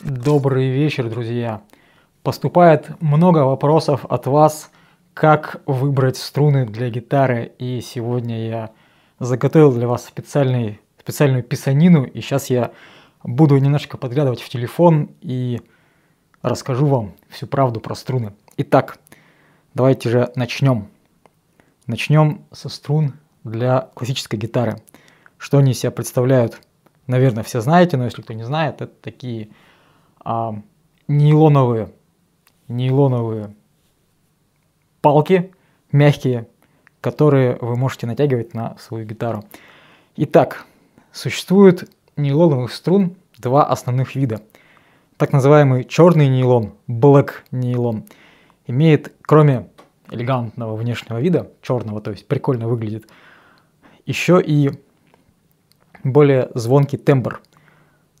Добрый вечер, друзья. Поступает много вопросов от вас, как выбрать струны для гитары. И сегодня я заготовил для вас специальный, специальную писанину. И сейчас я буду немножко подглядывать в телефон и расскажу вам всю правду про струны. Итак, давайте же начнем. Начнем со струн для классической гитары. Что они из себя представляют, наверное, все знаете, но если кто не знает, это такие а, нейлоновые, нейлоновые палки, мягкие, которые вы можете натягивать на свою гитару. Итак, существует нейлоновых струн два основных вида. Так называемый черный нейлон, black нейлон, имеет, кроме элегантного внешнего вида, черного, то есть прикольно выглядит, еще и более звонкий тембр.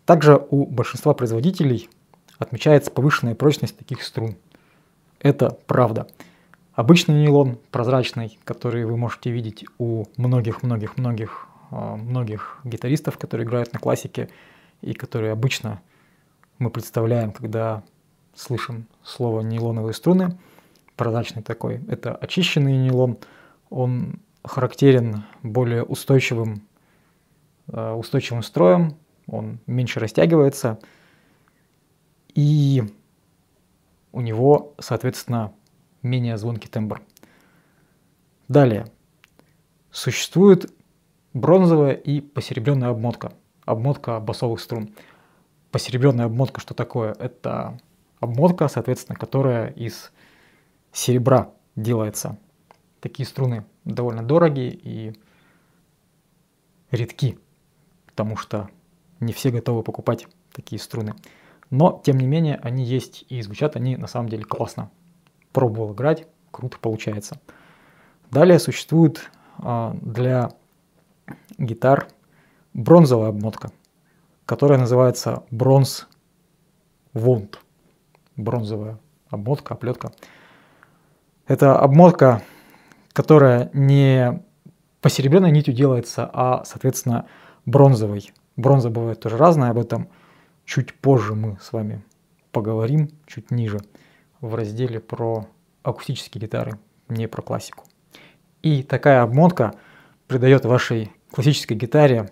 Также у большинства производителей отмечается повышенная прочность таких струн. Это правда. Обычный нейлон прозрачный, который вы можете видеть у многих-многих-многих а, многих гитаристов, которые играют на классике и которые обычно мы представляем, когда слышим слово нейлоновые струны, прозрачный такой. Это очищенный нейлон, он характерен более устойчивым, а, устойчивым строем, он меньше растягивается, и у него, соответственно, менее звонкий тембр. Далее. Существует бронзовая и посеребренная обмотка. Обмотка басовых струн. Посеребренная обмотка что такое? Это обмотка, соответственно, которая из серебра делается. Такие струны довольно дорогие и редки, потому что не все готовы покупать такие струны. Но, тем не менее, они есть и звучат они на самом деле классно. Пробовал играть, круто получается. Далее существует э, для гитар бронзовая обмотка, которая называется бронз вонт. Бронзовая обмотка, оплетка. Это обмотка, которая не посеребренной нитью делается, а, соответственно, бронзовой. Бронза бывает тоже разная, об этом чуть позже мы с вами поговорим, чуть ниже, в разделе про акустические гитары, не про классику. И такая обмотка придает вашей классической гитаре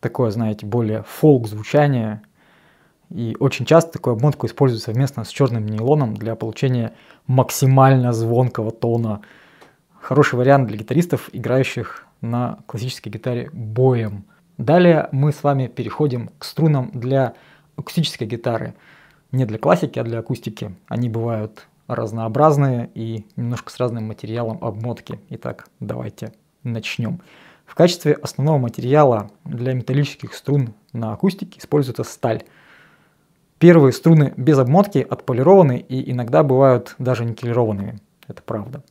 такое, знаете, более фолк звучание. И очень часто такую обмотку используют совместно с черным нейлоном для получения максимально звонкого тона. Хороший вариант для гитаристов, играющих на классической гитаре боем – Далее мы с вами переходим к струнам для акустической гитары. Не для классики, а для акустики. Они бывают разнообразные и немножко с разным материалом обмотки. Итак, давайте начнем. В качестве основного материала для металлических струн на акустике используется сталь. Первые струны без обмотки отполированы и иногда бывают даже никелированными. Это правда.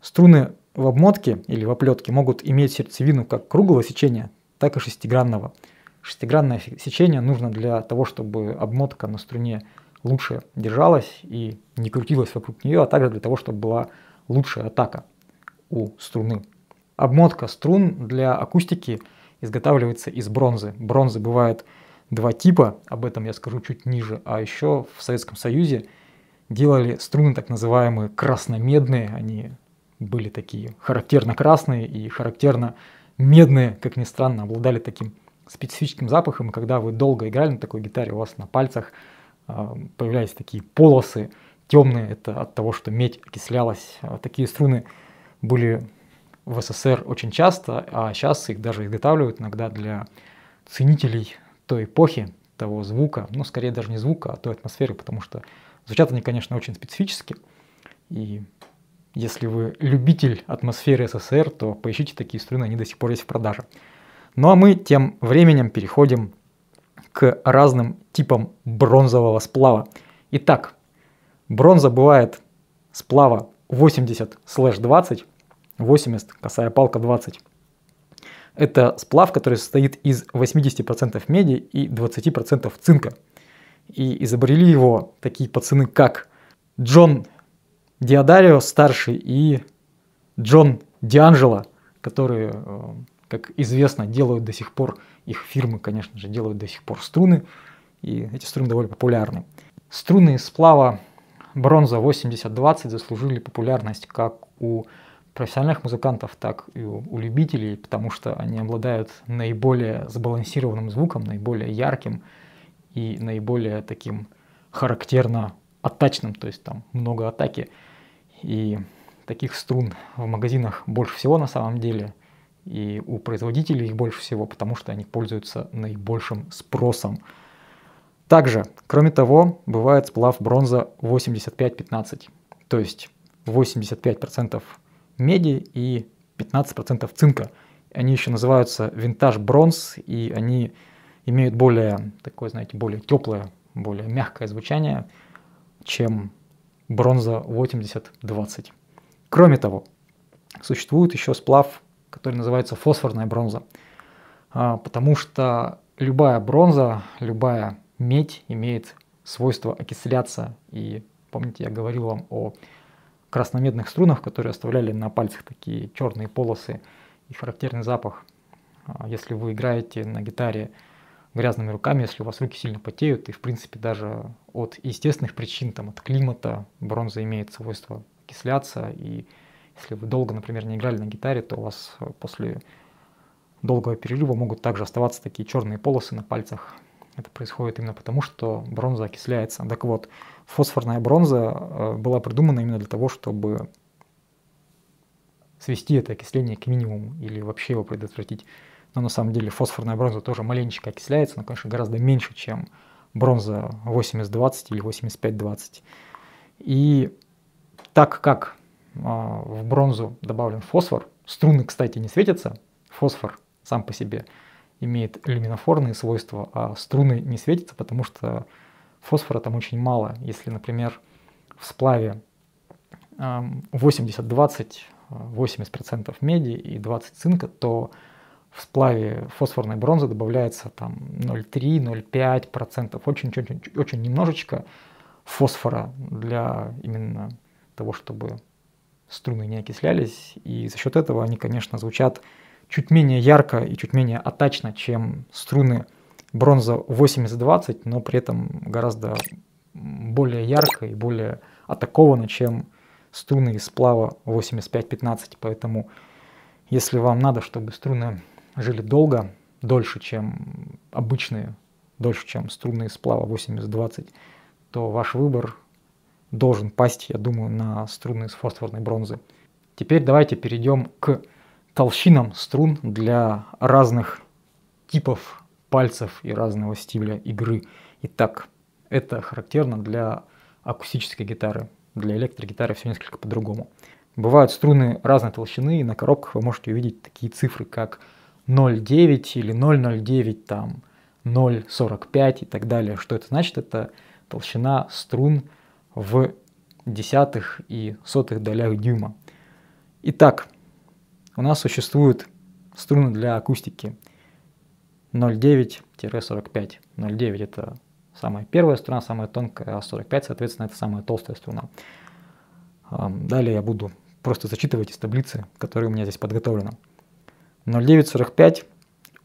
Струны в обмотке или в оплетке могут иметь сердцевину как круглого сечения, так и шестигранного. Шестигранное сечение нужно для того, чтобы обмотка на струне лучше держалась и не крутилась вокруг нее, а также для того, чтобы была лучшая атака у струны. Обмотка струн для акустики изготавливается из бронзы. Бронзы бывает два типа, об этом я скажу чуть ниже, а еще в Советском Союзе делали струны так называемые красномедные, они были такие характерно красные и характерно медные, как ни странно, обладали таким специфическим запахом, и когда вы долго играли на такой гитаре, у вас на пальцах э, появлялись такие полосы темные, это от того, что медь окислялась. А такие струны были в СССР очень часто, а сейчас их даже изготавливают иногда для ценителей той эпохи, того звука, ну, скорее даже не звука, а той атмосферы, потому что звучат они, конечно, очень специфически, и если вы любитель атмосферы СССР, то поищите такие струны, они до сих пор есть в продаже. Ну а мы тем временем переходим к разным типам бронзового сплава. Итак, бронза бывает сплава 80-20, 80, косая палка 20. Это сплав, который состоит из 80% меди и 20% цинка. И изобрели его такие пацаны, как Джон Диадарио старший и Джон Дианджело, которые, э, как известно, делают до сих пор, их фирмы, конечно же, делают до сих пор струны, и эти струны довольно популярны. Струны из сплава бронза 80-20 заслужили популярность как у профессиональных музыкантов, так и у, любителей, потому что они обладают наиболее сбалансированным звуком, наиболее ярким и наиболее таким характерно оттачным, то есть там много атаки. И таких струн в магазинах больше всего на самом деле, и у производителей их больше всего, потому что они пользуются наибольшим спросом. Также, кроме того, бывает сплав бронза 85-15, то есть 85% меди и 15% цинка. Они еще называются винтаж бронз, и они имеют более такое, знаете, более теплое, более мягкое звучание, чем бронза 80-20. Кроме того, существует еще сплав, который называется фосфорная бронза, а, потому что любая бронза, любая медь имеет свойство окисляться. И помните, я говорил вам о красномедных струнах, которые оставляли на пальцах такие черные полосы и характерный запах. А, если вы играете на гитаре грязными руками, если у вас руки сильно потеют, и в принципе даже от естественных причин, там, от климата, бронза имеет свойство окисляться, и если вы долго, например, не играли на гитаре, то у вас после долгого перерыва могут также оставаться такие черные полосы на пальцах. Это происходит именно потому, что бронза окисляется. Так вот, фосфорная бронза э, была придумана именно для того, чтобы свести это окисление к минимуму или вообще его предотвратить но на самом деле фосфорная бронза тоже маленечко окисляется, но, конечно, гораздо меньше, чем бронза 80-20 или 85-20. И так как в бронзу добавлен фосфор, струны, кстати, не светятся, фосфор сам по себе имеет люминофорные свойства, а струны не светятся, потому что фосфора там очень мало. Если, например, в сплаве 80-20, 80% меди и 20 цинка, то в сплаве фосфорной бронзы добавляется там 0,3-0,5%, очень, очень, очень немножечко фосфора для именно того, чтобы струны не окислялись. И за счет этого они, конечно, звучат чуть менее ярко и чуть менее атачно, чем струны бронза 80-20, но при этом гораздо более ярко и более атакованно, чем струны из сплава 85-15. Поэтому если вам надо, чтобы струны жили долго, дольше, чем обычные, дольше, чем струнные сплава 80-20, то ваш выбор должен пасть, я думаю, на струны с фосфорной бронзы. Теперь давайте перейдем к толщинам струн для разных типов пальцев и разного стиля игры. Итак, это характерно для акустической гитары. Для электрогитары все несколько по-другому. Бывают струны разной толщины, и на коробках вы можете увидеть такие цифры, как 0,9 или 0,09, там 0,45 и так далее. Что это значит? Это толщина струн в десятых и сотых долях дюйма. Итак, у нас существуют струны для акустики 0,9-45. 0,9 это самая первая струна, самая тонкая, а 45, соответственно, это самая толстая струна. Далее я буду просто зачитывать из таблицы, которая у меня здесь подготовлена. 0945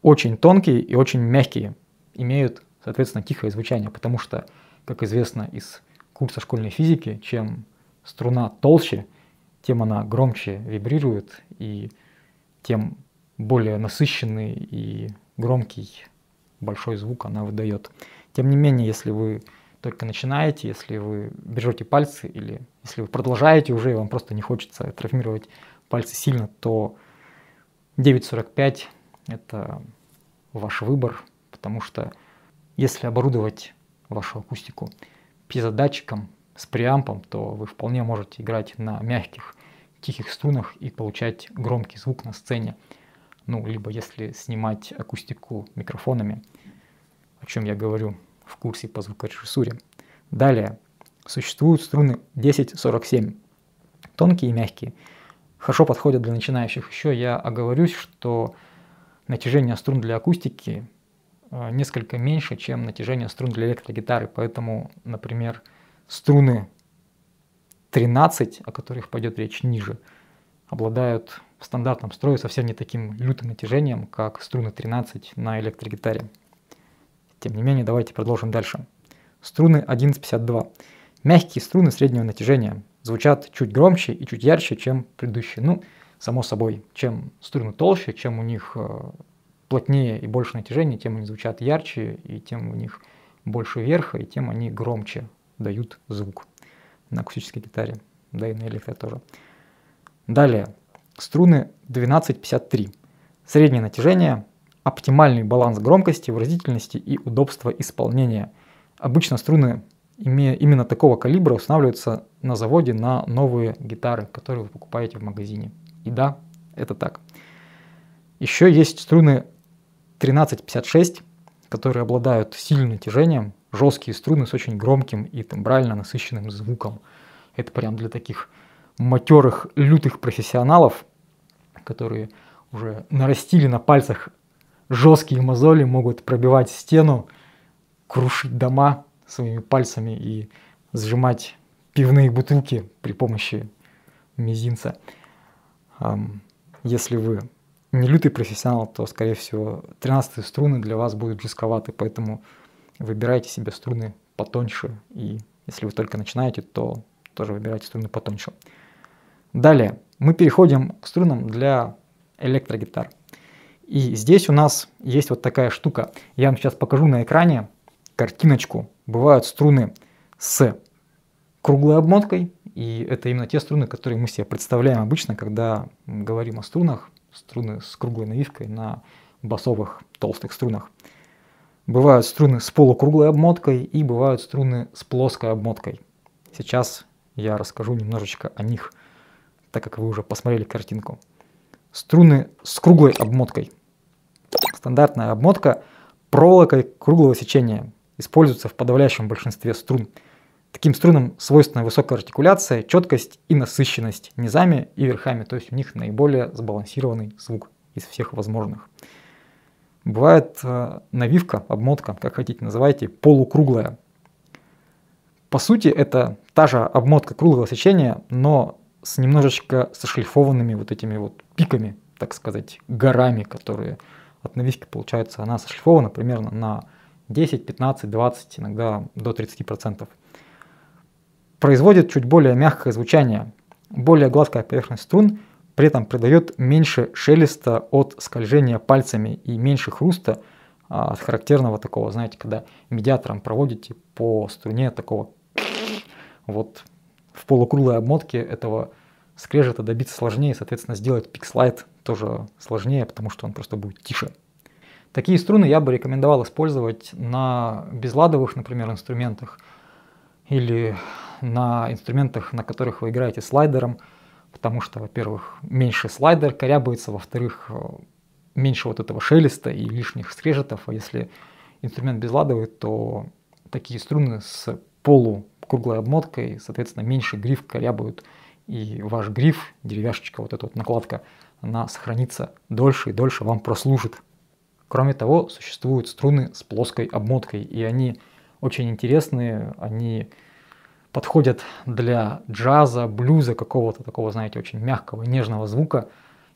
очень тонкие и очень мягкие, имеют, соответственно, тихое звучание, потому что, как известно из курса школьной физики, чем струна толще, тем она громче вибрирует и тем более насыщенный и громкий большой звук она выдает. Тем не менее, если вы только начинаете, если вы берете пальцы или если вы продолжаете уже, и вам просто не хочется травмировать пальцы сильно, то 9.45 это ваш выбор, потому что если оборудовать вашу акустику пьезодатчиком с преампом, то вы вполне можете играть на мягких, тихих струнах и получать громкий звук на сцене. Ну, либо если снимать акустику микрофонами, о чем я говорю в курсе по звукорежиссуре. Далее, существуют струны 1047, тонкие и мягкие – хорошо подходят для начинающих. Еще я оговорюсь, что натяжение струн для акустики несколько меньше, чем натяжение струн для электрогитары. Поэтому, например, струны 13, о которых пойдет речь ниже, обладают в стандартном строе совсем не таким лютым натяжением, как струны 13 на электрогитаре. Тем не менее, давайте продолжим дальше. Струны 1152. Мягкие струны среднего натяжения звучат чуть громче и чуть ярче, чем предыдущие. Ну, само собой, чем струны толще, чем у них э, плотнее и больше натяжения, тем они звучат ярче, и тем у них больше верха, и тем они громче дают звук на акустической гитаре, да и на электро тоже. Далее, струны 1253. Среднее натяжение, оптимальный баланс громкости, выразительности и удобства исполнения. Обычно струны именно такого калибра устанавливаются на заводе на новые гитары, которые вы покупаете в магазине. И да, это так. Еще есть струны 1356, которые обладают сильным натяжением, жесткие струны с очень громким и тембрально насыщенным звуком. Это прям для таких матерых, лютых профессионалов, которые уже нарастили на пальцах жесткие мозоли, могут пробивать стену, крушить дома своими пальцами и сжимать пивные бутылки при помощи мизинца. Если вы не лютый профессионал, то, скорее всего, 13 струны для вас будут жестковаты, поэтому выбирайте себе струны потоньше, и если вы только начинаете, то тоже выбирайте струны потоньше. Далее мы переходим к струнам для электрогитар. И здесь у нас есть вот такая штука. Я вам сейчас покажу на экране картиночку. Бывают струны с круглой обмоткой, и это именно те струны, которые мы себе представляем обычно, когда говорим о струнах, струны с круглой навивкой на басовых толстых струнах. Бывают струны с полукруглой обмоткой и бывают струны с плоской обмоткой. Сейчас я расскажу немножечко о них, так как вы уже посмотрели картинку. Струны с круглой обмоткой. Стандартная обмотка проволокой круглого сечения используется в подавляющем большинстве струн. Таким струнам свойственна высокая артикуляция, четкость и насыщенность низами и верхами, то есть у них наиболее сбалансированный звук из всех возможных. Бывает э, навивка, обмотка, как хотите называйте, полукруглая. По сути, это та же обмотка круглого сечения, но с немножечко сошлифованными вот этими вот пиками, так сказать, горами, которые от навивки получается. Она сошлифована примерно на 10, 15, 20, иногда до 30%. Производит чуть более мягкое звучание, более гладкая поверхность струн – при этом придает меньше шелеста от скольжения пальцами и меньше хруста а, от характерного такого, знаете, когда медиатором проводите по струне такого вот в полукруглой обмотке этого скрежета добиться сложнее, соответственно, сделать пикслайд тоже сложнее, потому что он просто будет тише. Такие струны я бы рекомендовал использовать на безладовых, например, инструментах или на инструментах, на которых вы играете слайдером – потому что, во-первых, меньше слайдер корябается, во-вторых, э, меньше вот этого шелеста и лишних скрежетов, а если инструмент безладовый, то такие струны с полукруглой обмоткой, соответственно, меньше гриф корябают, и ваш гриф, деревяшечка, вот эта вот накладка, она сохранится дольше и дольше вам прослужит. Кроме того, существуют струны с плоской обмоткой, и они очень интересные, они подходят для джаза, блюза, какого-то такого, знаете, очень мягкого, нежного звука.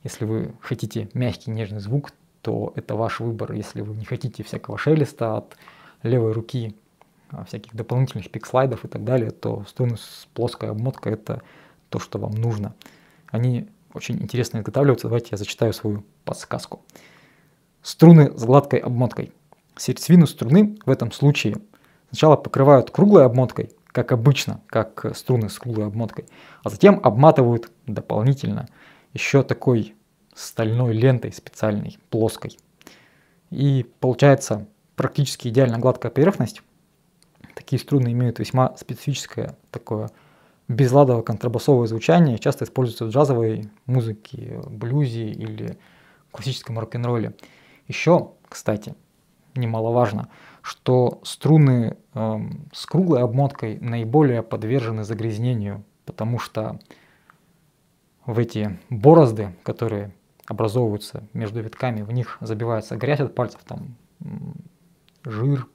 Если вы хотите мягкий, нежный звук, то это ваш выбор. Если вы не хотите всякого шелеста от левой руки, а, всяких дополнительных пикслайдов и так далее, то струны с плоской обмоткой это то, что вам нужно. Они очень интересно изготавливаются. Давайте я зачитаю свою подсказку. Струны с гладкой обмоткой. Сердцевину струны в этом случае сначала покрывают круглой обмоткой, как обычно, как струны с круглой обмоткой, а затем обматывают дополнительно еще такой стальной лентой специальной, плоской. И получается практически идеально гладкая поверхность. Такие струны имеют весьма специфическое такое безладовое контрабасовое звучание, часто используются в джазовой музыке, блюзе или классическом рок-н-ролле. Еще, кстати, немаловажно – что струны э, с круглой обмоткой наиболее подвержены загрязнению, потому что в эти борозды, которые образовываются между витками, в них забивается грязь от пальцев, там жир,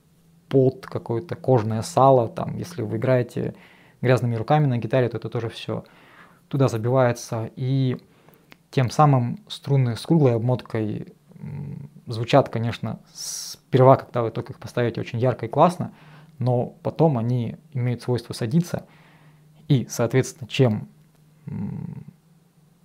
пот, какое-то кожное сало, там, если вы играете грязными руками на гитаре, то это тоже все туда забивается, и тем самым струны с круглой обмоткой звучат, конечно, сперва, когда вы только их поставите, очень ярко и классно, но потом они имеют свойство садиться, и, соответственно, чем,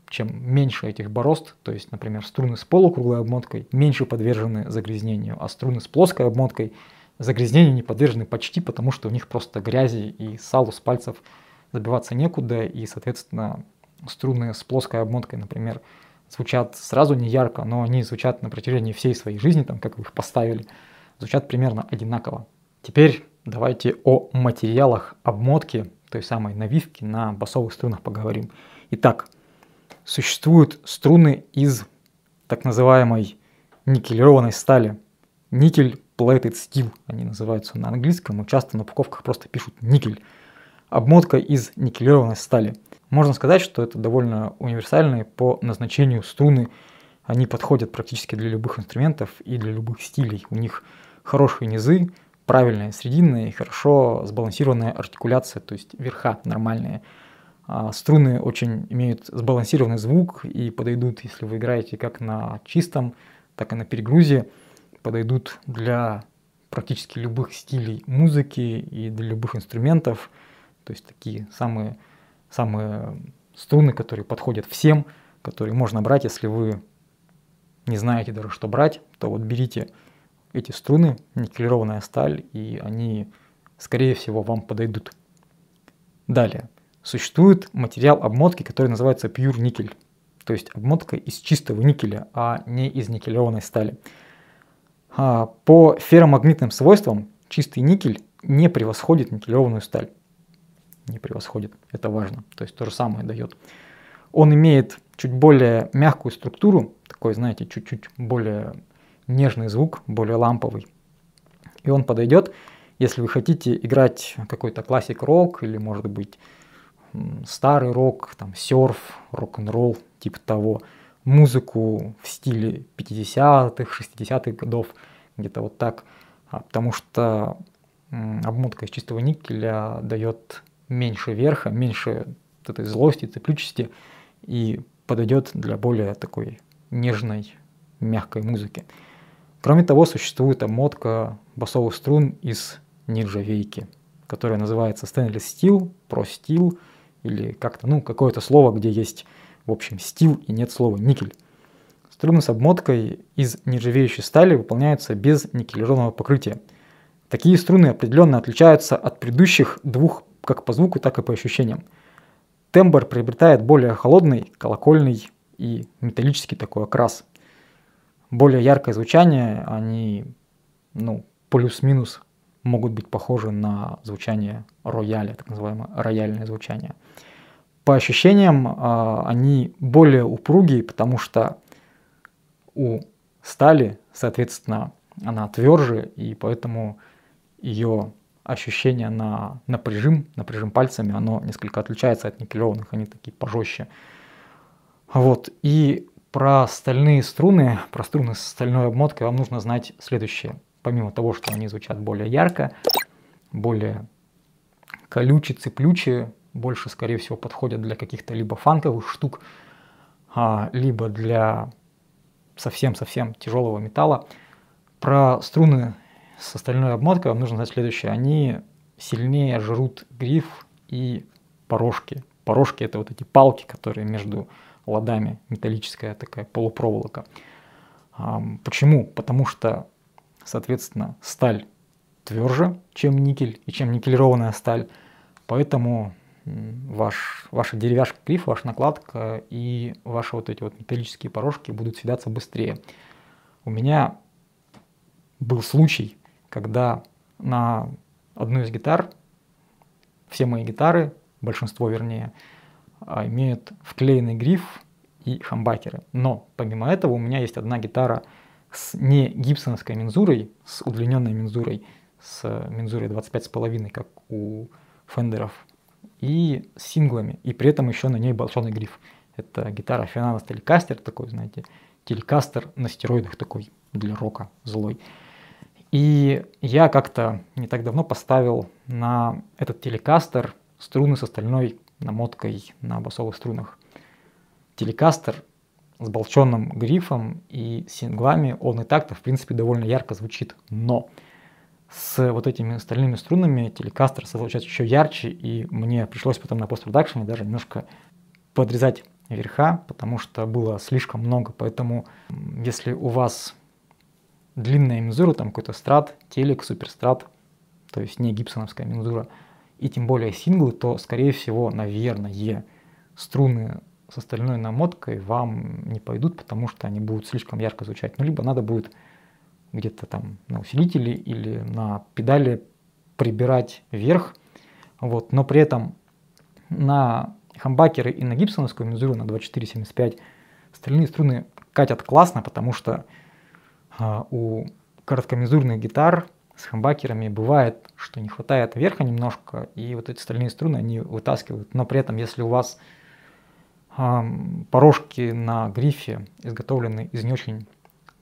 чем меньше этих борозд, то есть, например, струны с полукруглой обмоткой меньше подвержены загрязнению, а струны с плоской обмоткой загрязнению не подвержены почти, потому что у них просто грязи и салу с пальцев забиваться некуда, и, соответственно, струны с плоской обмоткой, например, звучат сразу не ярко, но они звучат на протяжении всей своей жизни, там, как вы их поставили, звучат примерно одинаково. Теперь давайте о материалах обмотки, той самой навивки на басовых струнах поговорим. Итак, существуют струны из так называемой никелированной стали. Никель plated steel они называются на английском, но часто на упаковках просто пишут никель. Обмотка из никелированной стали – можно сказать, что это довольно универсальные по назначению струны. Они подходят практически для любых инструментов и для любых стилей. У них хорошие низы, правильная срединная и хорошо сбалансированная артикуляция, то есть верха нормальные. А струны очень имеют сбалансированный звук и подойдут, если вы играете как на чистом, так и на перегрузе, подойдут для практически любых стилей музыки и для любых инструментов. То есть такие самые самые струны, которые подходят всем, которые можно брать, если вы не знаете даже, что брать, то вот берите эти струны, никелированная сталь, и они, скорее всего, вам подойдут. Далее. Существует материал обмотки, который называется Pure никель, то есть обмотка из чистого никеля, а не из никелированной стали. А по ферромагнитным свойствам чистый никель не превосходит никелированную сталь не превосходит. Это важно. То есть то же самое дает. Он имеет чуть более мягкую структуру, такой, знаете, чуть-чуть более нежный звук, более ламповый. И он подойдет, если вы хотите играть какой-то классик рок или, может быть, старый рок, там, серф, рок-н-ролл, типа того, музыку в стиле 50-х, 60-х годов, где-то вот так, а, потому что обмотка из чистого никеля дает меньше верха, меньше этой злости, цеплючести и подойдет для более такой нежной, мягкой музыки. Кроме того, существует обмотка басовых струн из нержавейки, которая называется Stainless Steel, Pro Steel или как-то, ну, какое-то слово, где есть, в общем, стил и нет слова никель. Струны с обмоткой из нержавеющей стали выполняются без никелированного покрытия. Такие струны определенно отличаются от предыдущих двух как по звуку, так и по ощущениям. Тембр приобретает более холодный, колокольный и металлический такой окрас. Более яркое звучание, они, ну, плюс-минус могут быть похожи на звучание рояля, так называемое рояльное звучание. По ощущениям а, они более упругие, потому что у стали, соответственно, она тверже, и поэтому ее ощущение на напряжим, напряжим пальцами, оно несколько отличается от никелированных, они такие пожестче. Вот, и про стальные струны, про струны с стальной обмоткой вам нужно знать следующее. Помимо того, что они звучат более ярко, более колючие, цеплючие, больше, скорее всего, подходят для каких-то либо фанковых штук, а, либо для совсем-совсем тяжелого металла. Про струны с остальной обмоткой вам нужно знать следующее. Они сильнее жрут гриф и порошки. Порошки это вот эти палки, которые между ладами, металлическая такая полупроволока. Почему? Потому что, соответственно, сталь тверже, чем никель и чем никелированная сталь. Поэтому ваш, ваша деревяшка гриф, ваша накладка и ваши вот эти вот металлические порошки будут съедаться быстрее. У меня был случай, когда на одну из гитар, все мои гитары, большинство вернее, а, имеют вклеенный гриф и хамбакеры. Но помимо этого у меня есть одна гитара с не гибсоновской мензурой, с удлиненной мензурой, с мензурой 25,5, как у фендеров, и с синглами, и при этом еще на ней большой гриф. Это гитара Финанс Телекастер такой, знаете, телекастер на стероидах такой для рока злой. И я как-то не так давно поставил на этот телекастер струны с остальной намоткой на басовых струнах. Телекастер сболченным грифом и синглами он и так-то, в принципе, довольно ярко звучит. Но с вот этими стальными струнами телекастер получается еще ярче, и мне пришлось потом на постпродакшене даже немножко подрезать верха, потому что было слишком много. Поэтому если у вас длинная мензура, там какой-то страт, телек, суперстрат, то есть не гибсоновская мензура, и тем более синглы, то, скорее всего, наверное, струны с остальной намоткой вам не пойдут, потому что они будут слишком ярко звучать. Ну, либо надо будет где-то там на усилителе или на педали прибирать вверх. Вот. Но при этом на хамбакеры и на гибсоновскую мензуру на 2475 стальные струны катят классно, потому что у короткомензурных гитар с хамбакерами бывает, что не хватает верха немножко, и вот эти стальные струны они вытаскивают. Но при этом, если у вас а, порожки на грифе изготовлены из не очень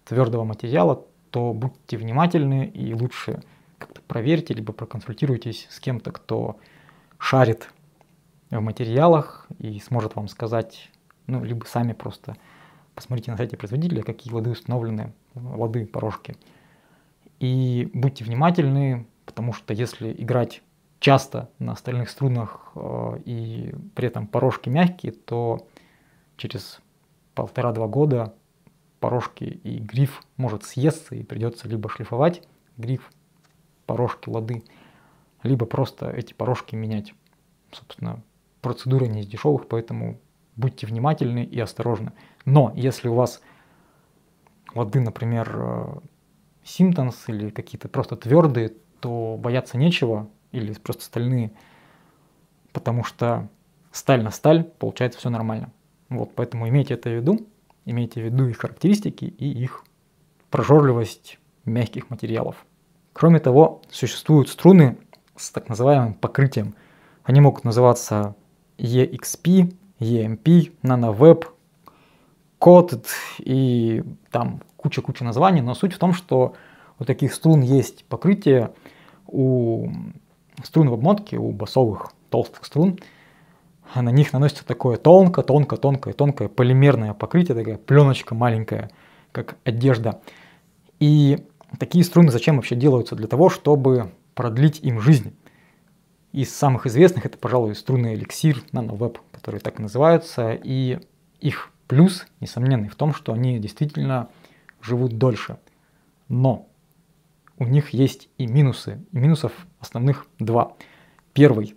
твердого материала, то будьте внимательны и лучше как-то проверьте, либо проконсультируйтесь с кем-то, кто шарит в материалах и сможет вам сказать, ну, либо сами просто посмотрите на сайте производителя, какие лады установлены, лады, порожки. И будьте внимательны, потому что если играть часто на стальных струнах э, и при этом порожки мягкие, то через полтора-два года порожки и гриф может съесться и придется либо шлифовать гриф, порожки, лады, либо просто эти порожки менять. Собственно, процедура не из дешевых, поэтому будьте внимательны и осторожны. Но если у вас лады, например, Симптонс э, или какие-то просто твердые, то бояться нечего, или просто стальные, потому что сталь на сталь, получается все нормально. Вот, поэтому имейте это в виду, имейте в виду их характеристики и их прожорливость мягких материалов. Кроме того, существуют струны с так называемым покрытием. Они могут называться EXP, EMP, NanoWeb, Coated и там куча-куча названий, но суть в том, что у таких струн есть покрытие у струн в обмотке, у басовых толстых струн, а на них наносится такое тонко, тонко, тонкое, тонкое полимерное покрытие, такая пленочка маленькая, как одежда. И такие струны зачем вообще делаются? Для того, чтобы продлить им жизнь. Из самых известных это, пожалуй, струны эликсир, нановеб, которые так называются. И их плюс, несомненный, в том, что они действительно живут дольше. Но у них есть и минусы. И минусов основных два. Первый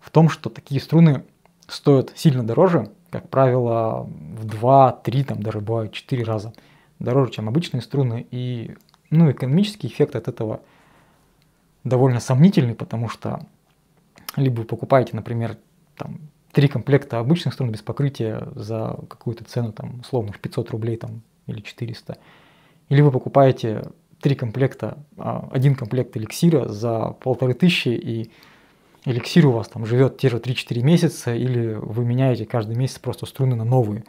в том, что такие струны стоят сильно дороже, как правило, в 2, 3, там даже бывает 4 раза дороже, чем обычные струны. И ну, экономический эффект от этого довольно сомнительный, потому что либо вы покупаете, например, там, три комплекта обычных струн без покрытия за какую-то цену, там, условно, в 500 рублей там, или 400, или вы покупаете три комплекта, а, один комплект эликсира за полторы тысячи, и эликсир у вас там живет те же 3-4 месяца, или вы меняете каждый месяц просто струны на новые.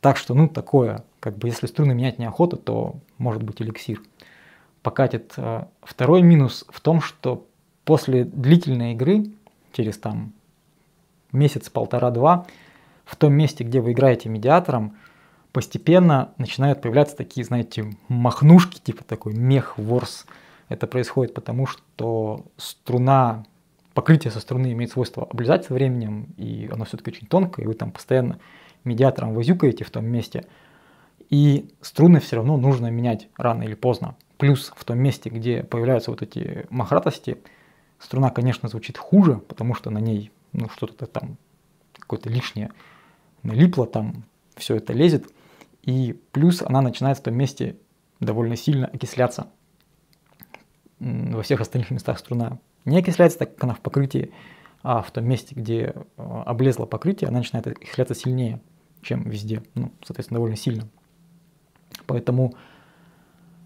Так что, ну, такое, как бы, если струны менять неохота, то может быть эликсир. Покатит. А, второй минус в том, что после длительной игры, через там месяц, полтора-два, в том месте, где вы играете медиатором, постепенно начинают появляться такие, знаете, махнушки, типа такой мех, ворс. Это происходит потому, что струна покрытие со струны имеет свойство облизать со временем, и оно все-таки очень тонкое, и вы там постоянно медиатором возюкаете в том месте, и струны все равно нужно менять рано или поздно. Плюс в том месте, где появляются вот эти махратости, струна, конечно, звучит хуже, потому что на ней ну, что-то там какое-то лишнее налипло, там все это лезет. И плюс она начинает в том месте довольно сильно окисляться. Во всех остальных местах струна не окисляется, так как она в покрытии, а в том месте, где э, облезло покрытие, она начинает окисляться сильнее, чем везде, ну, соответственно, довольно сильно. Поэтому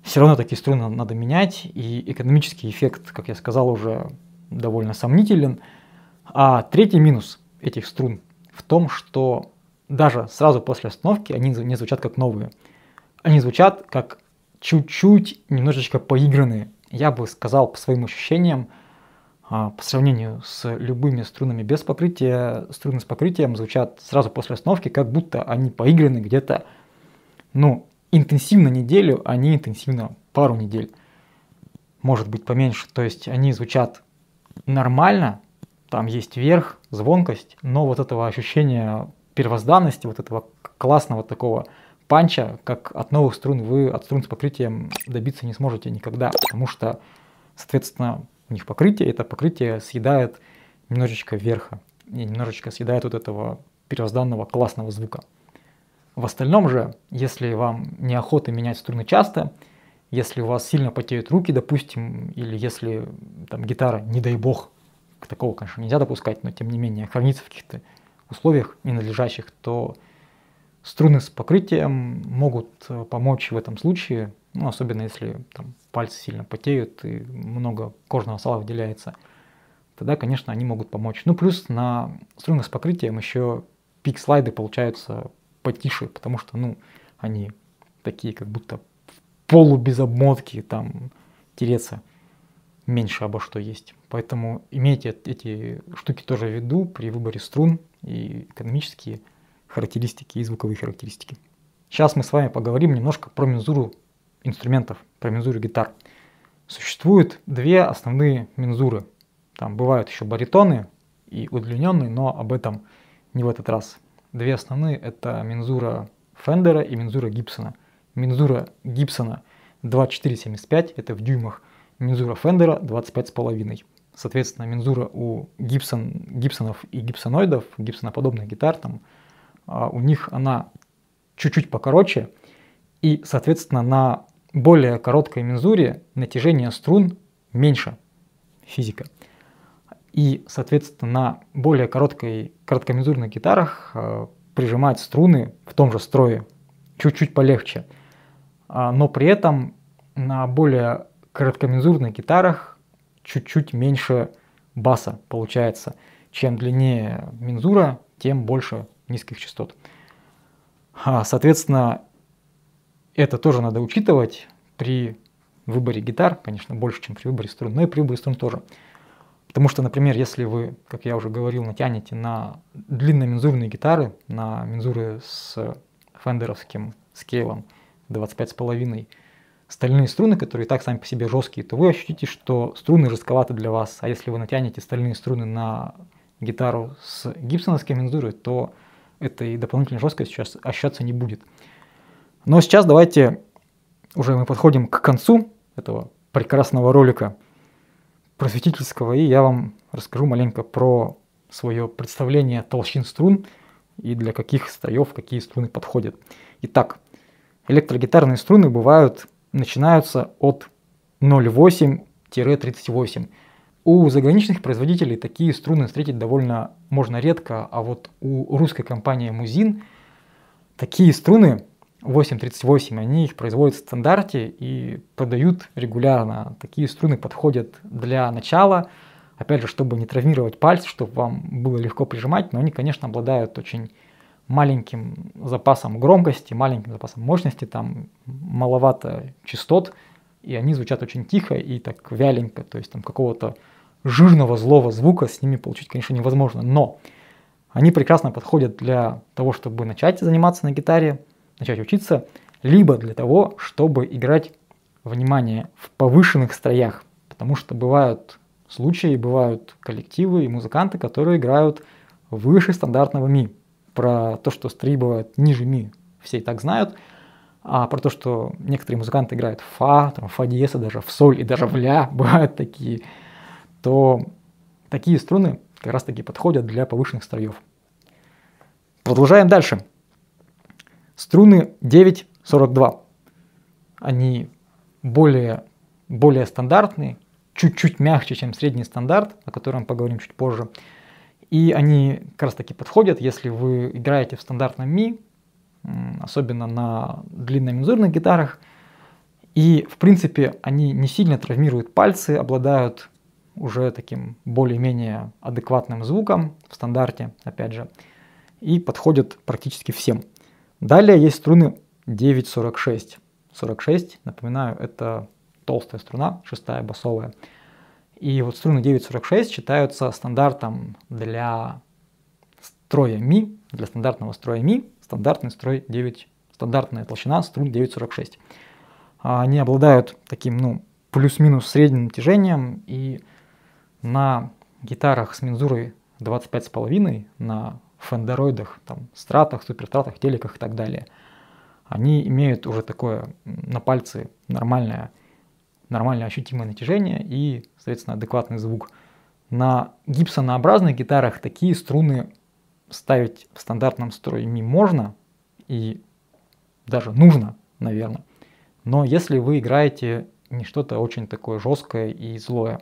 все равно такие струны надо менять, и экономический эффект, как я сказал, уже довольно сомнителен. А третий минус этих струн в том, что даже сразу после остановки они не звучат как новые. Они звучат как чуть-чуть немножечко поигранные. Я бы сказал по своим ощущениям, А, по сравнению с любыми струнами без покрытия, струны с покрытием звучат сразу после остановки, как будто они поиграны где-то, ну, интенсивно неделю, а не интенсивно пару недель. Может быть поменьше. То есть они звучат нормально, там есть верх, звонкость, но вот этого ощущения первозданности, вот этого классного такого панча, как от новых струн, вы от струн с покрытием добиться не сможете никогда, потому что, соответственно, у них покрытие, это покрытие съедает немножечко верха, и немножечко съедает вот этого первозданного классного звука. В остальном же, если вам неохота менять струны часто, если у вас сильно потеют руки, допустим, или если там гитара, не дай бог, такого, конечно, нельзя допускать, но тем не менее хранится в каких-то условиях ненадлежащих, то струны с покрытием могут э, помочь в этом случае, ну, особенно если там, пальцы сильно потеют и много кожного сала выделяется, тогда, конечно, они могут помочь. Ну, плюс на струнах с покрытием еще пик-слайды получаются потише, потому что, ну, они такие как будто полу без обмотки, там, тереться меньше обо что есть. Поэтому имейте эти штуки тоже в виду при выборе струн и экономические характеристики и звуковые характеристики. Сейчас мы с вами поговорим немножко про мензуру инструментов, про мензуру гитар. Существуют две основные мензуры. Там бывают еще баритоны и удлиненные, но об этом не в этот раз. Две основные это мензура Фендера и мензура Гибсона. Мензура Гибсона 2475, это в дюймах, мензура Фендера 25,5. Соответственно, мензура у Гибсон, Гибсонов и гибсоноидов, гибсоноподобных гитар, там, а у них она чуть-чуть покороче, и, соответственно, на более короткой мензуре натяжение струн меньше физика. И, соответственно, на более короткой, короткомензурных гитарах э, прижимать струны в том же строе чуть-чуть полегче. А, но при этом на более короткомензурных гитарах чуть-чуть меньше баса получается. Чем длиннее мензура, тем больше низких частот. А, соответственно, это тоже надо учитывать при выборе гитар, конечно, больше, чем при выборе струн, но и при выборе струн тоже. Потому что, например, если вы, как я уже говорил, натянете на длинномензурные гитары, на мензуры с фендеровским скейлом 25,5, стальные струны, которые и так сами по себе жесткие, то вы ощутите, что струны жестковаты для вас. А если вы натянете стальные струны на гитару с гибсоновской мензурой, то этой дополнительной жесткости сейчас ощущаться не будет. Но сейчас давайте уже мы подходим к концу этого прекрасного ролика просветительского, и я вам расскажу маленько про свое представление толщин струн и для каких строев какие струны подходят. Итак, электрогитарные струны бывают, начинаются от 0,8-38. У заграничных производителей такие струны встретить довольно можно редко, а вот у русской компании Музин такие струны 838, они их производят в стандарте и продают регулярно. Такие струны подходят для начала, опять же, чтобы не травмировать пальцы, чтобы вам было легко прижимать, но они, конечно, обладают очень маленьким запасом громкости, маленьким запасом мощности, там маловато частот, и они звучат очень тихо и так вяленько, то есть там какого-то жирного злого звука с ними получить, конечно, невозможно, но они прекрасно подходят для того, чтобы начать заниматься на гитаре, начать учиться, либо для того, чтобы играть, внимание, в повышенных строях. Потому что бывают случаи, бывают коллективы и музыканты, которые играют выше стандартного ми. Про то, что строи бывают ниже ми, все и так знают. А про то, что некоторые музыканты играют в фа, там, фа диеса, даже в соль и даже в ля, бывают такие, то такие струны как раз таки подходят для повышенных строев. Продолжаем дальше. Струны 9,42. Они более, более стандартные, чуть-чуть мягче, чем средний стандарт, о котором поговорим чуть позже. И они как раз таки подходят, если вы играете в стандартном ми, особенно на длинномензурных гитарах. И, в принципе, они не сильно травмируют пальцы, обладают уже таким более-менее адекватным звуком в стандарте, опять же, и подходят практически всем. Далее есть струны 9,46. 46, напоминаю, это толстая струна, шестая басовая. И вот струны 9.46 считаются стандартом для строя ми, для стандартного строя ми, стандартный строй 9, стандартная толщина струн 9.46. А они обладают таким, ну, плюс-минус средним натяжением, и на гитарах с мензурой 25,5, на фендероидах, там, стратах, супертратах, телеках и так далее, они имеют уже такое на пальце нормальное, нормальное ощутимое натяжение и, соответственно, адекватный звук. На гибсонообразных гитарах такие струны ставить в стандартном строе ми можно и даже нужно, наверное. Но если вы играете не что-то очень такое жесткое и злое,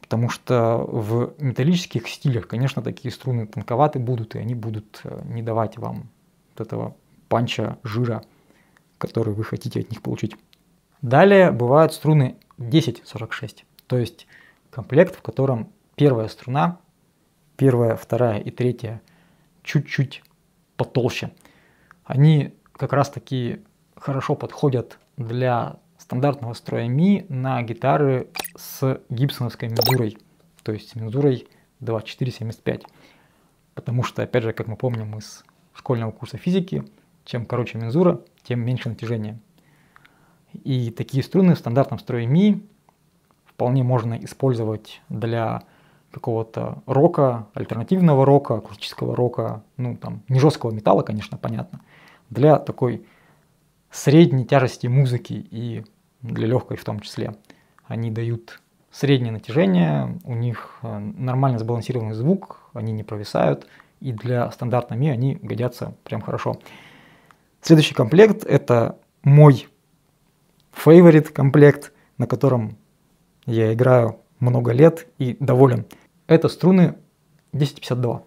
потому что в металлических стилях, конечно, такие струны тонковаты будут, и они будут э, не давать вам вот этого панча жира, который вы хотите от них получить. Далее бывают струны 1046, то есть комплект, в котором первая струна, первая, вторая и третья чуть-чуть потолще. Они как раз таки хорошо подходят для стандартного строя ми на гитары с гибсоновской мензурой, то есть мензурой 2475. Потому что, опять же, как мы помним из школьного курса физики, чем короче мензура, тем меньше натяжение. И такие струны в стандартном строе ми вполне можно использовать для какого-то рока, альтернативного рока, классического рока, ну там не жесткого металла, конечно, понятно, для такой средней тяжести музыки и для легкой в том числе. Они дают среднее натяжение, у них э, нормально сбалансированный звук, они не провисают, и для стандартной ми они годятся прям хорошо. Следующий комплект это мой favorite комплект, на котором я играю много лет и доволен. Это струны 1052.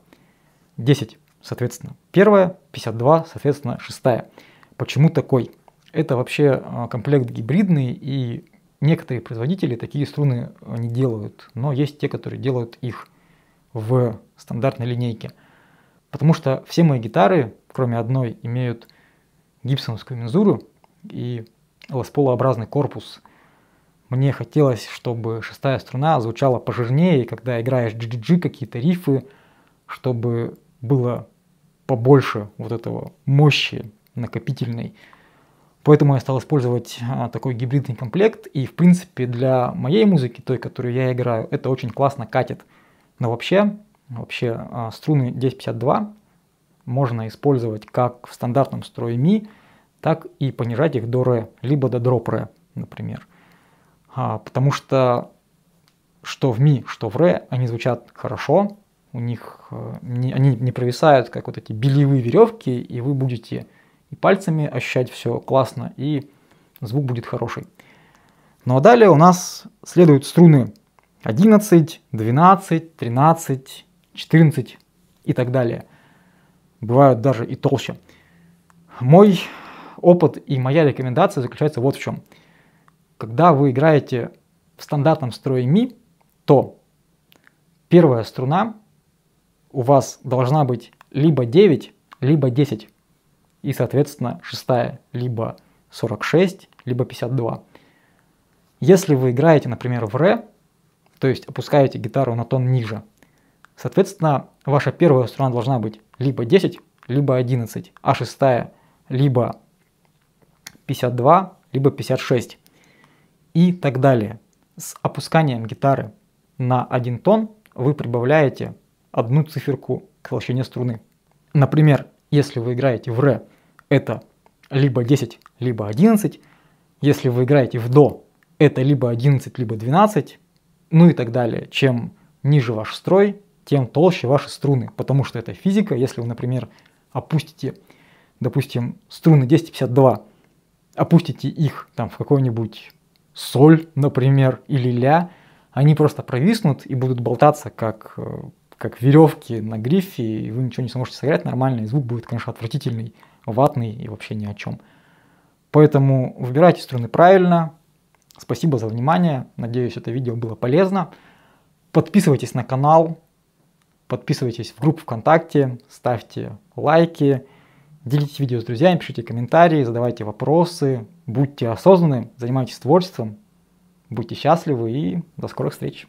10, соответственно, первая, 52, соответственно, шестая. Почему такой? Это вообще а, комплект гибридный, и некоторые производители такие струны а, не делают, но есть те, которые делают их в стандартной линейке. Потому что все мои гитары, кроме одной, имеют гибсоновскую мензуру и лосполообразный корпус. Мне хотелось, чтобы шестая струна звучала пожирнее, когда играешь GGG, какие-то рифы, чтобы было побольше вот этого мощи накопительной. Поэтому я стал использовать а, такой гибридный комплект. И в принципе для моей музыки, той, которую я играю, это очень классно катит. Но вообще, вообще а, струны 1052 можно использовать как в стандартном строе ми, так и понижать их до ре, либо до дроп ре, например. А, потому что что в ми, что в ре, они звучат хорошо, у них э, не, они не провисают, как вот эти белевые веревки, и вы будете и пальцами ощущать все классно, и звук будет хороший. Ну а далее у нас следуют струны 11, 12, 13, 14 и так далее. Бывают даже и толще. Мой опыт и моя рекомендация заключается вот в чем. Когда вы играете в стандартном строе ми, то первая струна у вас должна быть либо 9, либо 10 и, соответственно, шестая либо 46, либо 52. Если вы играете, например, в ре, то есть опускаете гитару на тон ниже, соответственно, ваша первая струна должна быть либо 10, либо 11, а шестая либо 52, либо 56 и так далее. С опусканием гитары на один тон вы прибавляете одну циферку к толщине струны. Например, если вы играете в ре, это либо 10, либо 11. Если вы играете в до, это либо 11, либо 12, ну и так далее. Чем ниже ваш строй, тем толще ваши струны, потому что это физика. Если вы, например, опустите, допустим, струны 1052, опустите их там в какой-нибудь соль, например, или ля, они просто провиснут и будут болтаться как э, как веревки на грифе, и вы ничего не сможете сыграть нормально, и звук будет, конечно, отвратительный, ватный и вообще ни о чем. Поэтому выбирайте струны правильно. Спасибо за внимание. Надеюсь, это видео было полезно. Подписывайтесь на канал, подписывайтесь в группу ВКонтакте, ставьте лайки, делитесь видео с друзьями, пишите комментарии, задавайте вопросы, будьте осознанны, занимайтесь творчеством. Будьте счастливы и до скорых встреч.